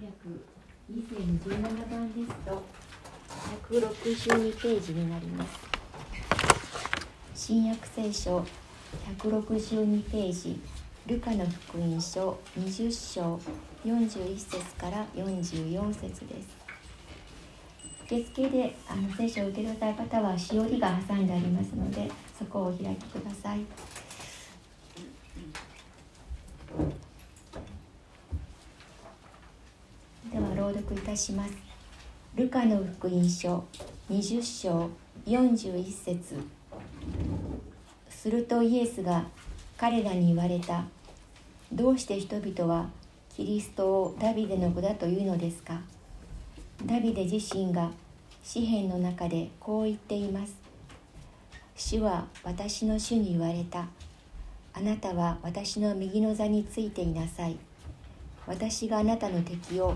約2017番ですと162ページになります。新約聖書162ページルカの福音書20章41節から44節です。受付であの聖書を受け取った方はしおりが挟んでありますのでそこをお開きくださいでは朗いたします。ルカの福音書20章41節。するとイエスが彼らに言われた。どうして人々はキリストをダビデの子だというのですか？ダビデ自身が詩篇の中でこう言っています。主は私の主に言われた。あなたは私の右の座についていなさい。私があなたの敵を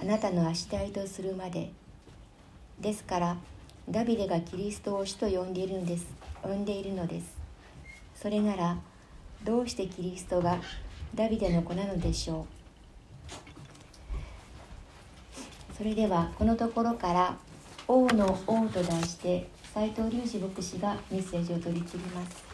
あなたの足台とするまで。ですからダビデがキリストを主と呼んでいるんです。呼んでいるのです。それならどうしてキリストがダビデの子なのでしょう。それではこのところから「王の王」と題して斉藤隆二牧師がメッセージを取り次ぎます。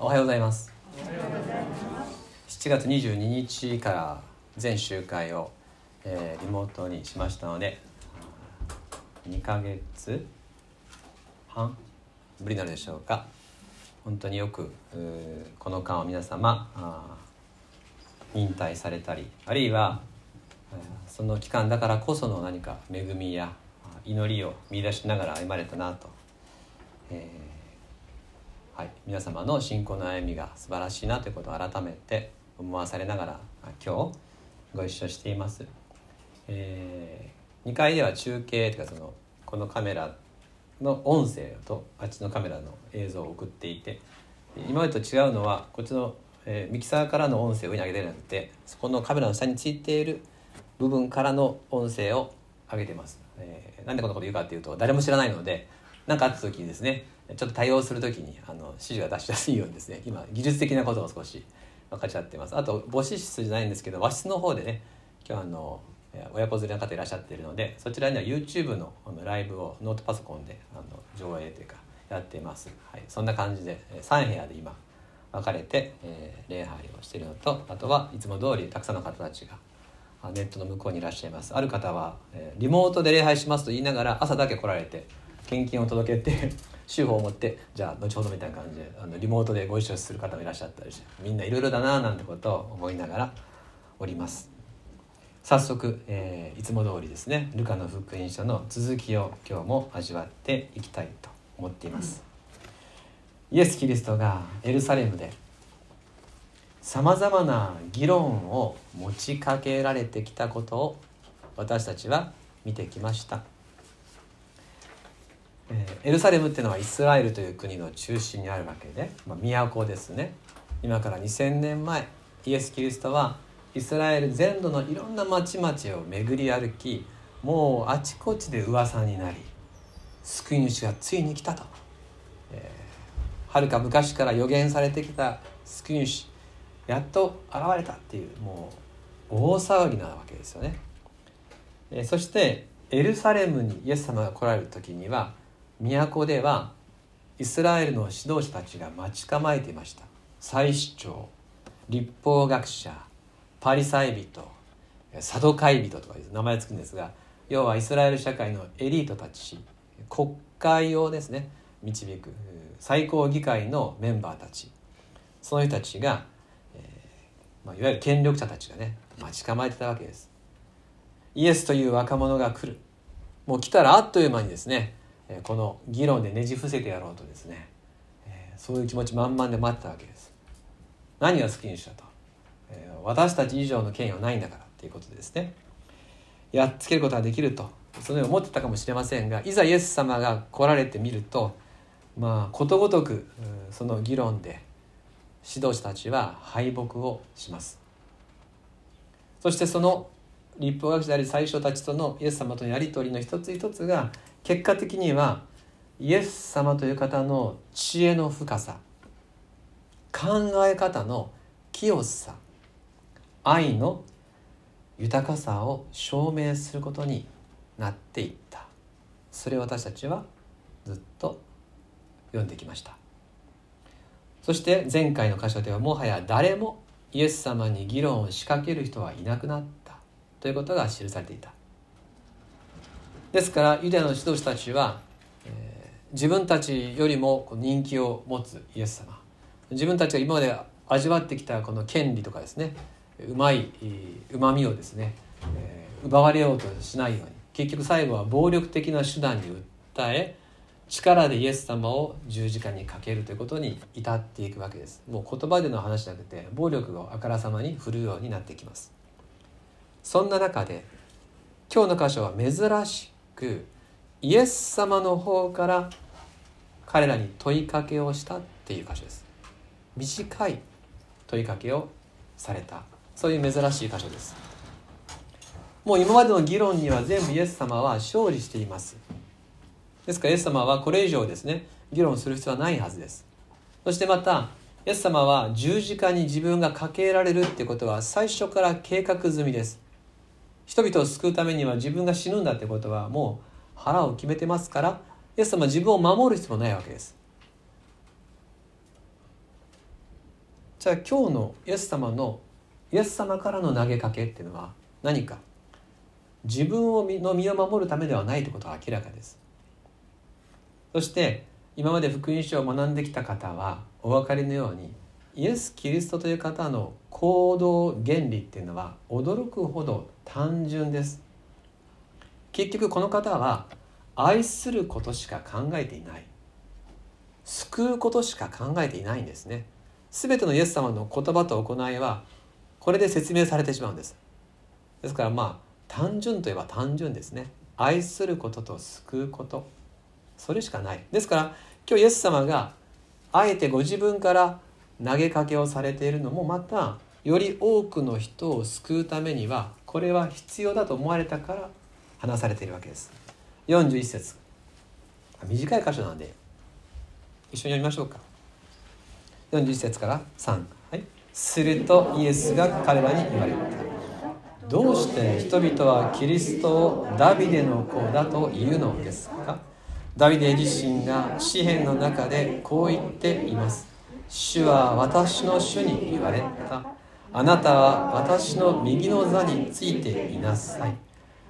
おはようございます。7月22日から全集会を、えーリモートにしましたので2ヶ月半ぶりになるでしょうか。本当によくこの間を皆様あー引退されたりあるいはその期間だからこその何か恵みや祈りを見出しながら歩まれたなと、えーはい、皆様の信仰の歩みが素晴らしいなということを改めて思わされながら今日ご一緒しています、え2階では中継というかそのこのカメラの音声とあっちのカメラの映像を送っていて今までと違うのはこっちの、えーミキサーからの音声を上に上げてるんじゃなくてそこのカメラの下についている部分からの音声を上げてます、えーなんでこんなこと言うかっていうと誰も知らないので何かあった時にですねちょっと対応する時にあの指示が出しやすいようにですね今技術的なことを少し分かち合ってます。あと母子室じゃないんですけど和室の方でね今日あの親子連れの方いらっしゃってるのでそちらには YouTube ののライブをノートパソコンであの上映というかやっています、はい、そんな感じで3部屋で今分かれて、えー礼拝をしているのとあとはいつも通りたくさんの方たちがネットの向こうにいらっしゃいます。ある方は、えーリモートで礼拝しますと言いながら朝だけ来られて献金を届けて週報を持ってじゃあ後ほどみたいな感じであのリモートでご一緒する方もいらっしゃったりしてみんないろいろだななんてことを思いながらおります。早速、えーいつも通りですねルカの福音書の続きを今日も味わっていきたいと思っています、イエス・キリストがエルサレムでさまざまな議論を持ちかけられてきたことを私たちは見てきました、えーエルサレムっていうのはイスラエルという国の中心にあるわけで、まあ、都ですね今から2000年前イエス・キリストはイスラエル全土のいろんな町々を巡り歩きもうあちこちで噂になり救い主がついに来たと、えーはるか昔から予言されてきた救い主やっと現れたっていうもう大騒ぎなわけですよね。えーそしてエルサレムにイエス様が来られる時には都ではイスラエルの指導者たちが待ち構えていました。祭司長立法学者パリサイ人サドカイ人とか名前つくんですが要はイスラエル社会のエリートたち国会をですね導く最高議会のメンバーたち。その人たちが、えーまあ、いわゆる権力者たちがね待ち構えてたわけです。イエスという若者が来る。もう来たらあっという間にですねこの議論でねじ伏せてやろうとですね、そういう気持ち満々で待ってたわけです。何が好きにしたと、私たち以上の権威はないんだからっていうことですね。やっつけることができるとそのように思ってたかもしれませんがいざイエス様が来られてみるとまあことごとくその議論で指導者たちは敗北をします。そしてその立法学者であり最初たちとのイエス様とのやり取りの一つ一つが結果的にはイエス様という方の知恵の深さ考え方の清さ愛の豊かさを証明することになっていった。それを私たちはずっと読んできました。そして前回の箇所ではもはや誰もイエス様に議論を仕掛ける人はいなくなった。ということが記されていた。ですからユダヤの指導者たちは、えー、自分たちよりも人気を持つイエス様。自分たちが今まで味わってきたこの権利とかですねうまいうまみをですね、えー、奪われようとしないように結局最後は暴力的な手段に訴え力でイエス様を十字架にかけるということに至っていくわけです。もう言葉での話じゃなくて暴力をあからさまに振るようになってきます。そんな中で今日の箇所は珍しくイエス様の方から彼らに問いかけをしたっていう箇所です。短い問いかけをされた。そういう珍しい箇所です。もう今までの議論には全部イエス様は勝利しています。ですからイエス様はこれ以上ですね議論する必要はないはずです。そしてまたイエス様は十字架に自分がかけられるってことは最初から計画済みです。人々を救うためには自分が死ぬんだってことはもう腹を決めてますからイエス様は自分を守る必要もないわけです。じゃあ今日のイエス様のイエス様からの投げかけっていうのは何か？自分をの身を守るためではないということは明らかです。そして今まで福音書を学んできた方はお分かりのようにイエス・キリストという方の行動原理っていうのは驚くほど単純です。結局この方は愛することしか考えていない。救うことしか考えていないんですね。全てのイエス様の言葉と行いはこれで説明されてしまうんです。ですからまあ単純といえば単純ですね。愛することと救うこと。それしかない。ですから今日イエス様があえてご自分から投げかけをされているのもまたより多くの人を救うためにはこれは必要だと思われたから話されているわけです。41節。短い箇所なんで一緒に読みましょうか。41節から3、はい、するとイエスが彼らに言われた。どうして人々はキリストをダビデの子だと言うのですか？ダビデ自身が詩篇の中でこう言っています。主は私の主に言われた。あなたは私の右の座についていなさい。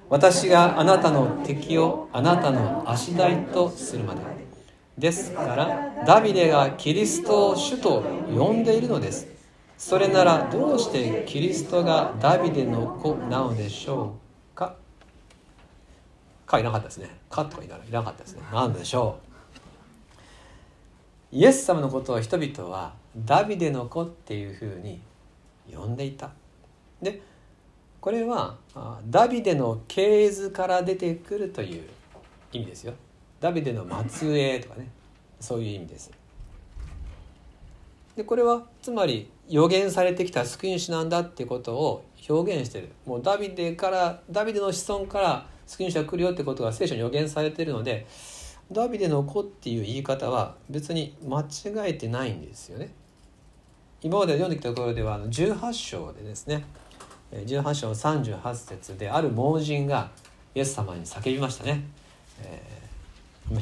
私があなたの敵をあなたの足台とするまで。ですからダビデがキリストを主と呼んでいるのです。それならどうしてキリストがダビデの子なのでしょうか？かいなかったですね。かとかいらなかったですね。何でしょう？イエス様のことを人々はダビデの子っていうふうに呼んでいた。でこれはダビデの系図から出てくるという意味ですよ。ダビデの末裔とかねそういう意味です。でこれはつまり予言されてきた救い主なんだってことを表現してる。もうダビデからダビデの子孫から救い主が来るよってことが聖書に予言されてるのでダビデの子っていう言い方は別に間違えてないんですよね。今まで読んできたところでは18章でですね18章38節である盲人がイエス様に叫びましたね。えー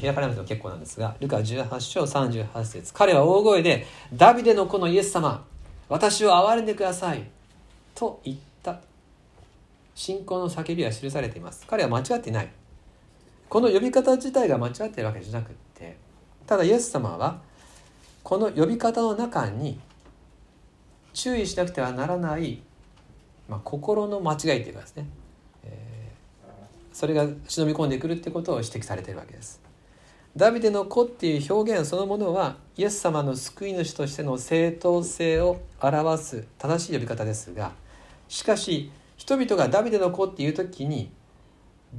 開かれなくても結構なんですがルカ18章38節彼は大声で「ダビデの子のイエス様私を憐れんでください」と言った。信仰の叫びは記されています。彼は間違っていない。この呼び方自体が間違っているわけじゃなくってただイエス様はこの呼び方の中に注意しなくてはならない、まあ、心の間違いというかですね、えー、それが忍び込んでくるってことを指摘されているわけです。ダビデの子っていう表現そのものはイエス様の救い主としての正当性を表す正しい呼び方ですがしかし人々がダビデの子っていう時に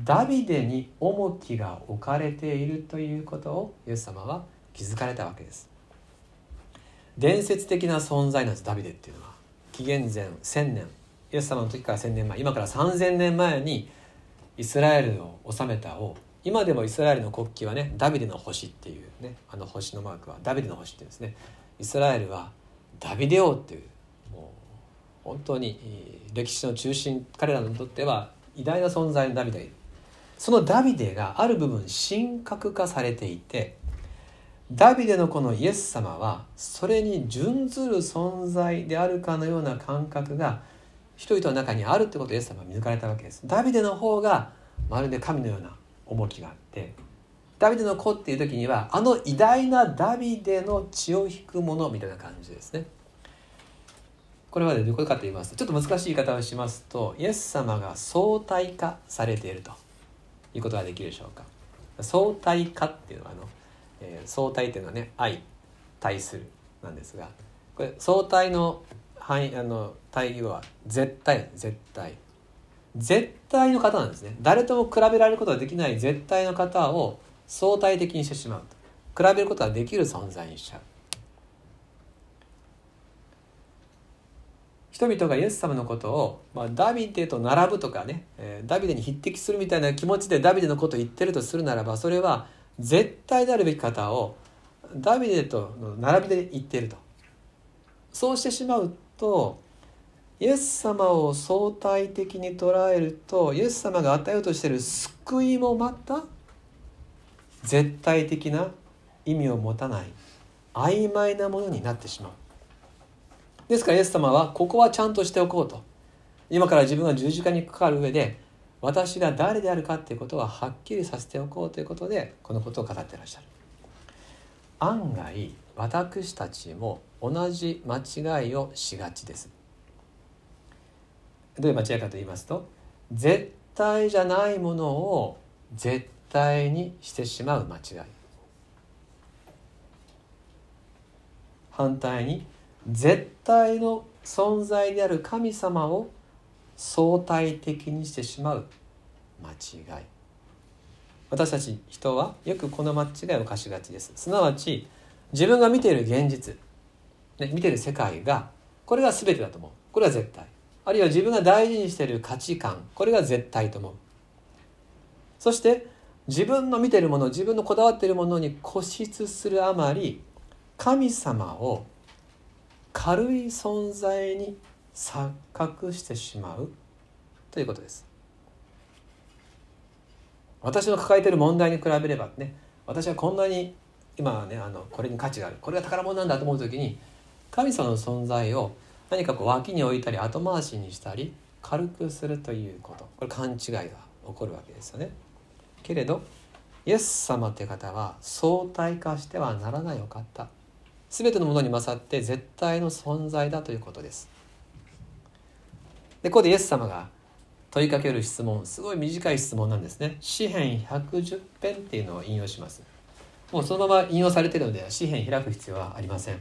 ダビデに重きが置かれているということをイエス様は気づかれたわけです。伝説的な存在なんです。ダビデっていうのは。紀元前1000年イエス様の時から1,000年前今から3,000年前にイスラエルを治めた王。今でもイスラエルの国旗はねダビデの星っていうねあの星のマークはダビデの星っていうんですね。イスラエルはダビデ王っていうもう本当に歴史の中心彼らにとっては偉大な存在のダビデ。そのダビデがある部分神格化されていてダビデのこのイエス様はそれに準ずる存在であるかのような感覚が人々の中にあるってことをイエス様は見抜かれたわけです。ダビデの方がまるで神のような重きがあってダビデの子っていう時にはあの偉大なダビデの血を引くものみたいな感じですね。これはどういうことかと言いますとちょっと難しい言い方をしますとイエス様が相対化されているということができるでしょうか。相対化っていうのはあの、えー、相対っていうのはね愛対するなんですがこれ相対の範囲あの対義語は絶対絶対。絶対の方なんですね。誰とも比べられることができない絶対の方を相対的にしてしまう比べることができる存在にしちゃう。人々がイエス様のことを、まあ、ダビデと並ぶとかね、えー、ダビデに匹敵するみたいな気持ちでダビデのことを言ってるとするならばそれは絶対であるべき方をダビデとの並びで言っていると。そうしてしまうとイエス様を相対的に捉えるとイエス様が与えようとしている救いもまた絶対的な意味を持たない曖昧なものになってしまう。ですからイエス様はここはちゃんとしておこうと。今から自分が十字架にかかる上で私が誰であるかっていうことははっきりさせておこうということでこのことを語ってらっしゃる。案外私たちも同じ間違いをしがちです。どういう間違いかと言いますと絶対じゃないものを絶対にしてしまう間違い。反対に絶対の存在である神様を相対的にしてしまう。間違い。私たち人はよくこの間違いを犯しがちです。すなわち自分が見ている現実、ね、見ている世界がこれが全てだと思う。これは絶対。あるいは自分が大事にしている価値観。これが絶対と思う。そして自分の見ているもの自分のこだわっているものに固執するあまり神様を軽い存在に錯覚してしまう？ということです。私の抱えている問題に比べればね私はこんなに今はねあのこれに価値がある。これが宝物なんだと思う時に神様の存在を何かこう脇に置いたり後回しにしたり軽くするということ。これ勘違いが起こるわけですよね。けれどイエス様って方は相対化してはならないお方。全てのものに勝って絶対の存在だということです。でここでイエス様が問いかける質問すごい短い質問なんですね。詩編110編っていうのを引用します。もうそのまま引用されているので詩編開く必要はありません。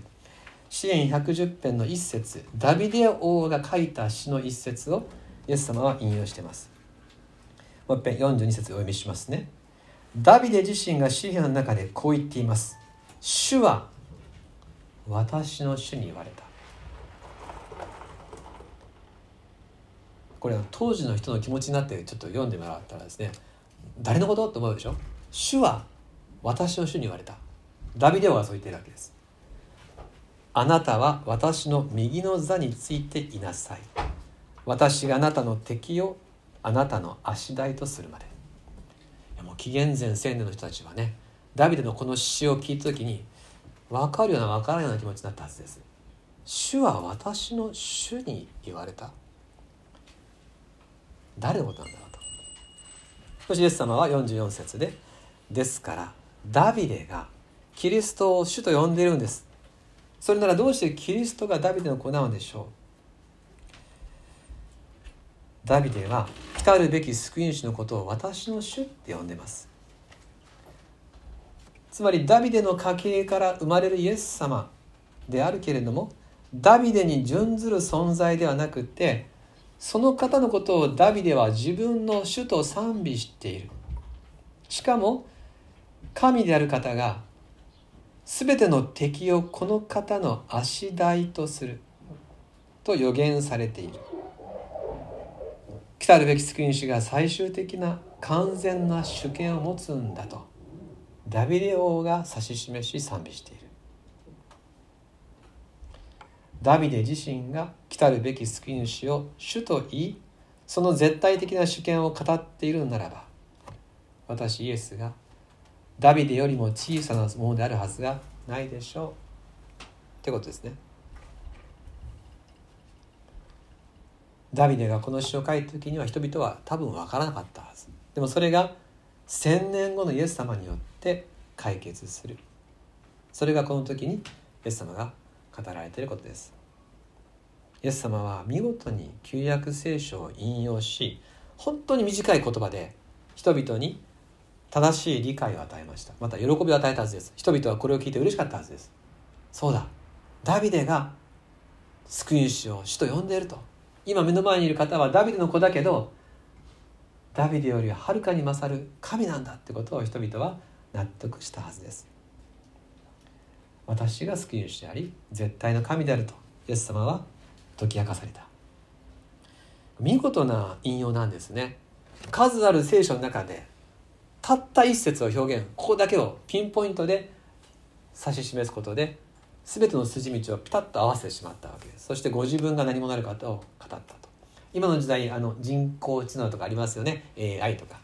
詩編110編の一節ダビデ王が書いた詩の一節をイエス様は引用しています。もう一遍42節お読みしますね。ダビデ自身が詩篇の中でこう言っています。主は私の主に言われた。これは当時の人の気持ちになってちょっと読んでもらったらですね誰のこと？って思うでしょ？主は私の主に言われた。ダビデ王はそう言ってるわけです。あなたは私の右の座についていなさい。私があなたの敵をあなたの足台とするまで。もう紀元前1000年の人たちはねダビデのこの詩を聞いた時に分かるような分からないような気持ちになったはずです。主は私の主に言われた。誰のことなんだろうと。そしてイエス様は44節でですからダビデがキリストを主と呼んでいるんです。それならどうしてキリストがダビデの子なのでしょう。ダビデは来るべき救い主のことを私の主って呼んでます。つまりダビデの家系から生まれるイエス様であるけれどもダビデに準ずる存在ではなくてその方のことをダビデは自分の主と賛美している。しかも神である方が全ての敵をこの方の足台とすると予言されている。来るべき救い主が最終的な完全な主権を持つんだとダビデ王が指し示し賛美している。ダビデ自身が来たるべき救い主を主と言いその絶対的な主権を語っているのならば私イエスがダビデよりも小さなものであるはずがないでしょう。ってことですね。ダビデがこの詩を書いた時には人々は多分分からなかったはず。でもそれが千年後のイエス様によって解決する。それがこの時にイエス様が語られていることです。イエス様は見事に旧約聖書を引用し本当に短い言葉で人々に正しい理解を与えました。また喜びを与えたはずです。人々はこれを聞いて嬉しかったはずです。そうだ。ダビデが救い主を主と呼んでいると。今目の前にいる方はダビデの子だけどダビデよりはるかに勝る神なんだってことを人々は納得したはずです。私が救い主であり絶対の神であるとイエス様は解き明かされた。見事な引用なんですね。数ある聖書の中でたった一節を表現ここだけをピンポイントで指し示すことで全ての筋道をピタッと合わせてしまったわけです。そしてご自分が何者なるかと語ったと。今の時代あの人工知能とかありますよね。AI とか、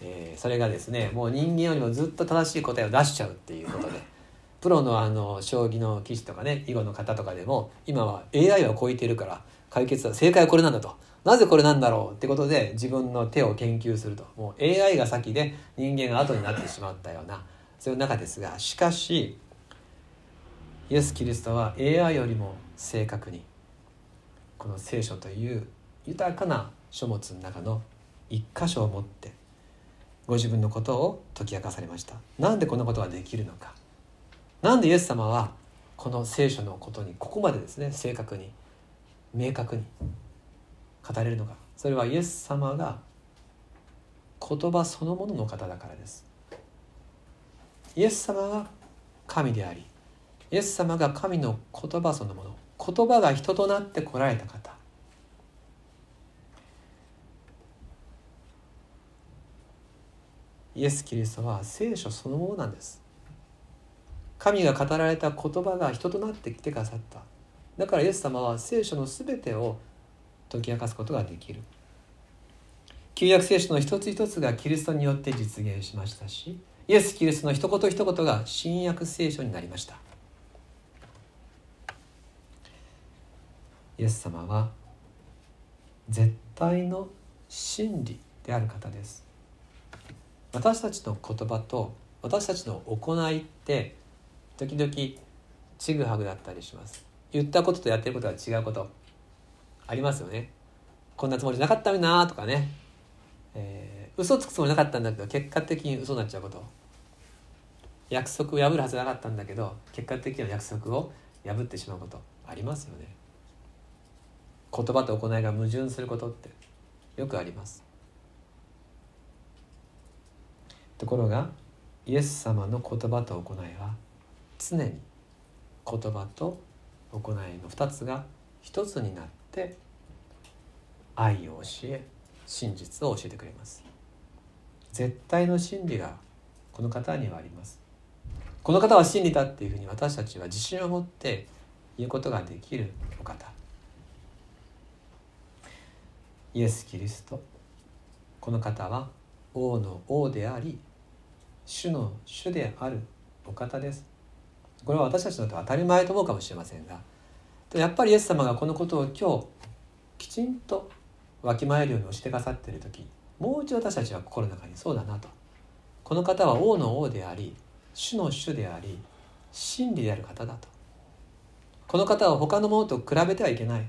えー、それがですねもう人間よりもずっと正しい答えを出しちゃうっていうことでプロのあの将棋の棋士とかね囲碁の方とかでも今は AI を超えてるから解決は正解はこれなんだと。なぜこれなんだろうってことで自分の手を研究すると。もう AI が先で人間が後になってしまったようなそういう中ですがしかしイエス・キリストは AI よりも正確にこの聖書という豊かな書物の中の一箇所を持ってご自分のことを解き明かされました。なんでこんなことができるのか。なんでイエス様はこの聖書のことにここまでですね正確に明確に語れるのか。それはイエス様が言葉そのものの方だからです。イエス様が神でありイエス様が神の言葉そのもの言葉が人となって来られた方。イエス・キリストは聖書そのものなんです。神が語られた言葉が人となってきてくださった。だからイエス様は聖書の全てを解き明かすことができる。旧約聖書の一つ一つがキリストによって実現しましたしイエス・キリストの一言一言が新約聖書になりました。イエス様は絶対の真理である方です。私たちの言葉と私たちの行いって時々ちぐはぐだったりします。言ったこととやってることは違うことありますよね。こんなつもりなかったのになとかね、えー、嘘つくつもりなかったんだけど結果的に嘘になっちゃうこと。約束を破るはずなかったんだけど結果的には約束を破ってしまうことありますよね。言葉と行いが矛盾することってよくあります。ところがイエス様の言葉と行いは常に言葉と行いの2つが1つになって愛を教え真実を教えてくれます。絶対の真理がこの方にはあります。この方は真理だっていうふうに私たちは自信を持って言うことができるお方。イエス・キリストこの方は王の王であり主の主であるお方です。これは私たちのと当たり前と思うかもしれませんがやっぱりイエス様がこのことを今日きちんとわきまえるように教えてくださっている時もう一度私たちは心の中にそうだなと。この方は王の王であり主の主であり真理である方だと。この方は他のものと比べてはいけない。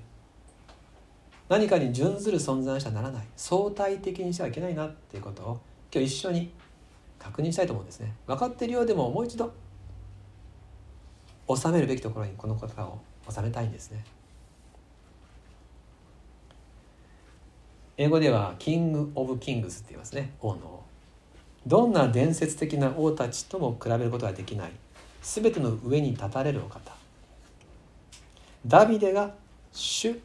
何かに準ずる存在にしてはならない。相対的にしてはいけないなっていうことを今日一緒に確認したいと思うんですね。分かっているようでももう一度収めるべきところにこの言葉を収めたいんですね。英語ではキング・オブ・キングスって言いますね。王の王。どんな伝説的な王たちとも比べることができない。全ての上に立たれるお方。ダビデが主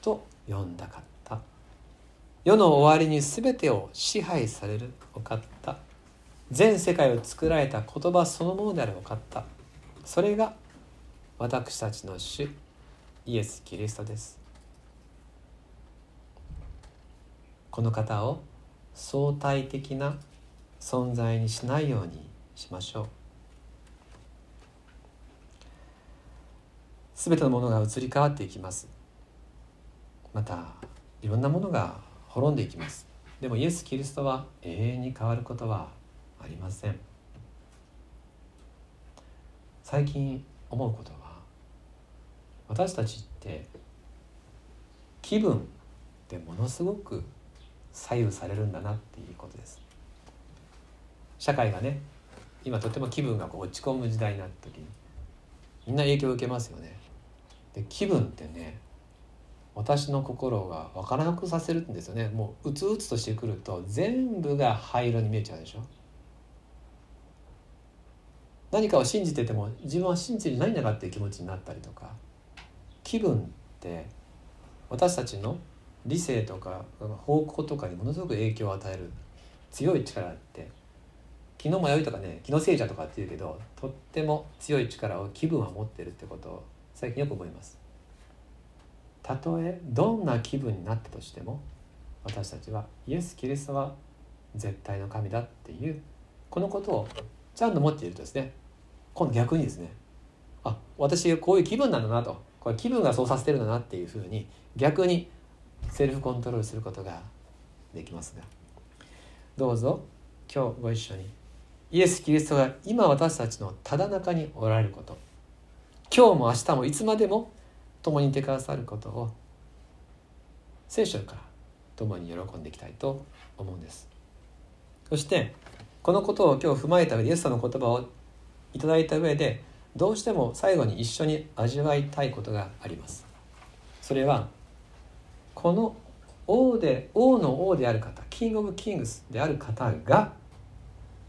と呼んだ方。世の終わりに全てを支配されるお方。全世界を作られた言葉そのものであるお方。それが私たちの主イエス・キリストです。この方を相対的な存在にしないようにしましょう。すべてのものが移り変わっていきます。またいろんなものが滅んでいきます。でもイエス・キリストは永遠に変わることはありません。最近思うことは私たちって気分でものすごく左右されるんだなっていうことです。社会がね今とても気分がこう落ち込む時代になった時にみんな影響を受けますよね。で気分ってね私の心が分からなくさせるんですよね。もううつうつとしてくると全部が灰色に見えちゃうでしょ。何かを信じてても自分は信じてないんだかっていう気持ちになったりとか気分って私たちの理性とか方向とかにものすごく影響を与える強い力って気の迷いとかね気のせいじゃとかっていうけどとっても強い力を気分は持ってるってことを最近よく思います。たとえどんな気分になったとしても私たちはイエス・キリストは絶対の神だっていうこのことをちゃんと持っているとですね。今度逆にですねあ私こういう気分なんだなと。これ気分がそうさせてるんだなっていうふうに逆にセルフコントロールすることができますが。どうぞ今日ご一緒にイエス・キリストが今私たちのただ中におられること。今日も明日もいつまでも共にいてくださることを聖書から共に喜んでいきたいと思うんです。そしてこのことを今日踏まえた上でイエス様の言葉をいただいた上でどうしても最後に一緒に味わいたいことがあります。それはこの王で王の王である方キング・オブ・キングスである方が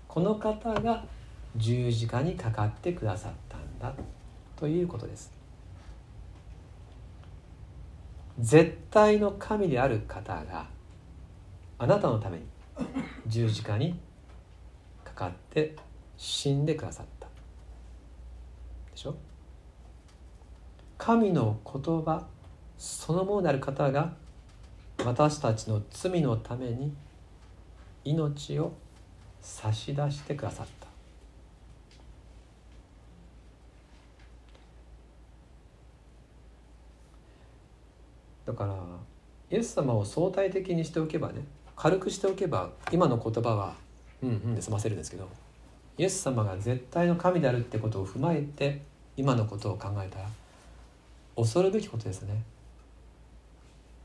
この方が十字架にかかってくださったんだということです。絶対の神である方があなたのために十字架にかかって死んでくださった。でしょ？神の言葉そのものである方が私たちの罪のために命を差し出してくださった。だからイエス様を相対的にしておけばね軽くしておけば今の言葉はうんうんで済ませるんですけど。イエス様が絶対の神であるってことを踏まえて今のことを考えたら恐るべきことですね。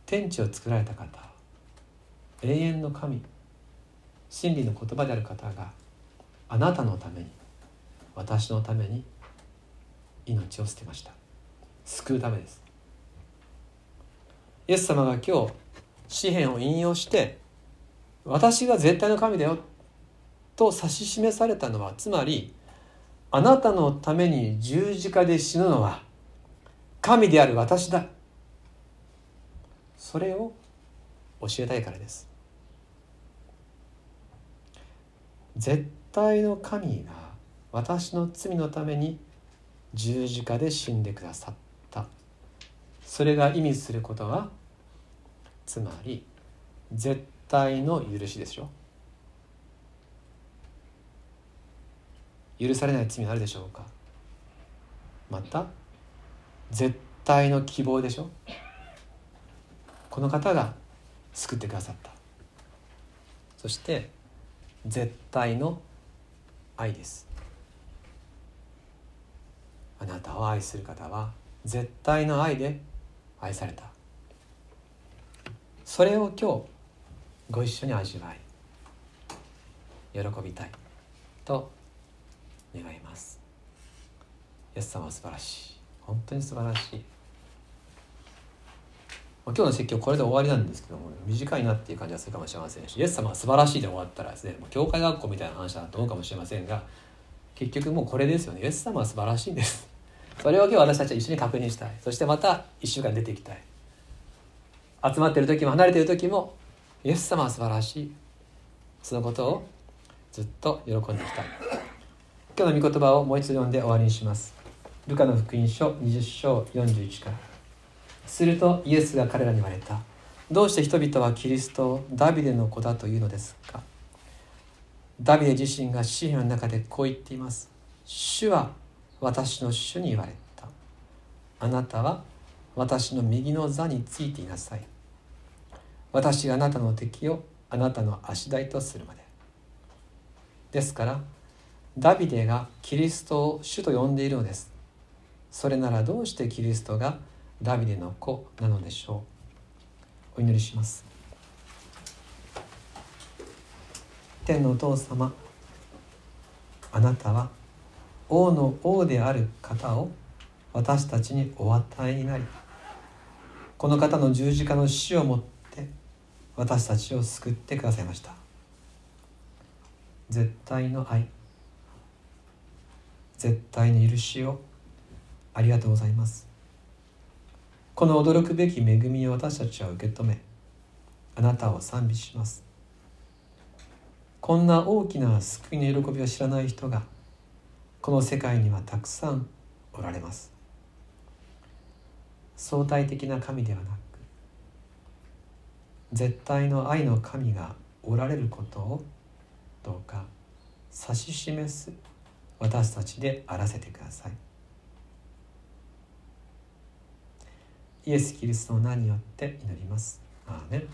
天地を作られた方永遠の神真理の言葉である方があなたのために私のために命を捨てました。救うためです。イエス様が今日詩篇を引用して私が絶対の神だよと指し示されたのはつまりあなたのために十字架で死ぬのは神である私だ。それを教えたいからです。絶対の神が私の罪のために十字架で死んでくださった。それが意味することはつまり絶対の許しでしょ許されない罪あるでしょうか？また？絶対の希望でしょ？この方が救ってくださった。そして絶対の愛です。あなたを愛する方は絶対の愛で愛された。それを今日ご一緒に味わい喜びたいと願います。イエス様は素晴らしい。本当に素晴らしい。今日の説教これで終わりなんですけども短いなっていう感じがするかもしれませんしイエス様は素晴らしいで終わったらですね教会学校みたいな話だと思うかもしれませんが結局もうこれですよね。イエス様は素晴らしいんです。それを今日私たちは一緒に確認したい。そしてまた1週間出ていきたい。集まってる時も離れてる時もイエス様は素晴らしい。そのことをずっと喜んでいきたい。今日の御言葉をもう一度読んで終わりにします。ルカの福音書20章41から。するとイエスが彼らに言われた。どうして人々はキリストをダビデの子だというのですか？ダビデ自身が詩篇の中でこう言っています。主は私の主に言われた。あなたは私の右の座についていなさい。私があなたの敵をあなたの足台とするまで。ですからダビデがキリストを主と呼んでいるのです。それならどうしてキリストがダビデの子なのでしょう？お祈りします。天のお父様あなたは王の王である方を私たちにお与えになりこの方の十字架の死をもって私たちを救ってくださいました。絶対の愛絶対の許しをありがとうございます。この驚くべき恵みを私たちは受け止めあなたを賛美します。こんな大きな救いの喜びを知らない人がこの世界にはたくさんおられます。相対的な神ではなく絶対の愛の神がおられることをどうか指し示す私たちであらせてくださいイエス・キリストの名によって祈ります。アーメン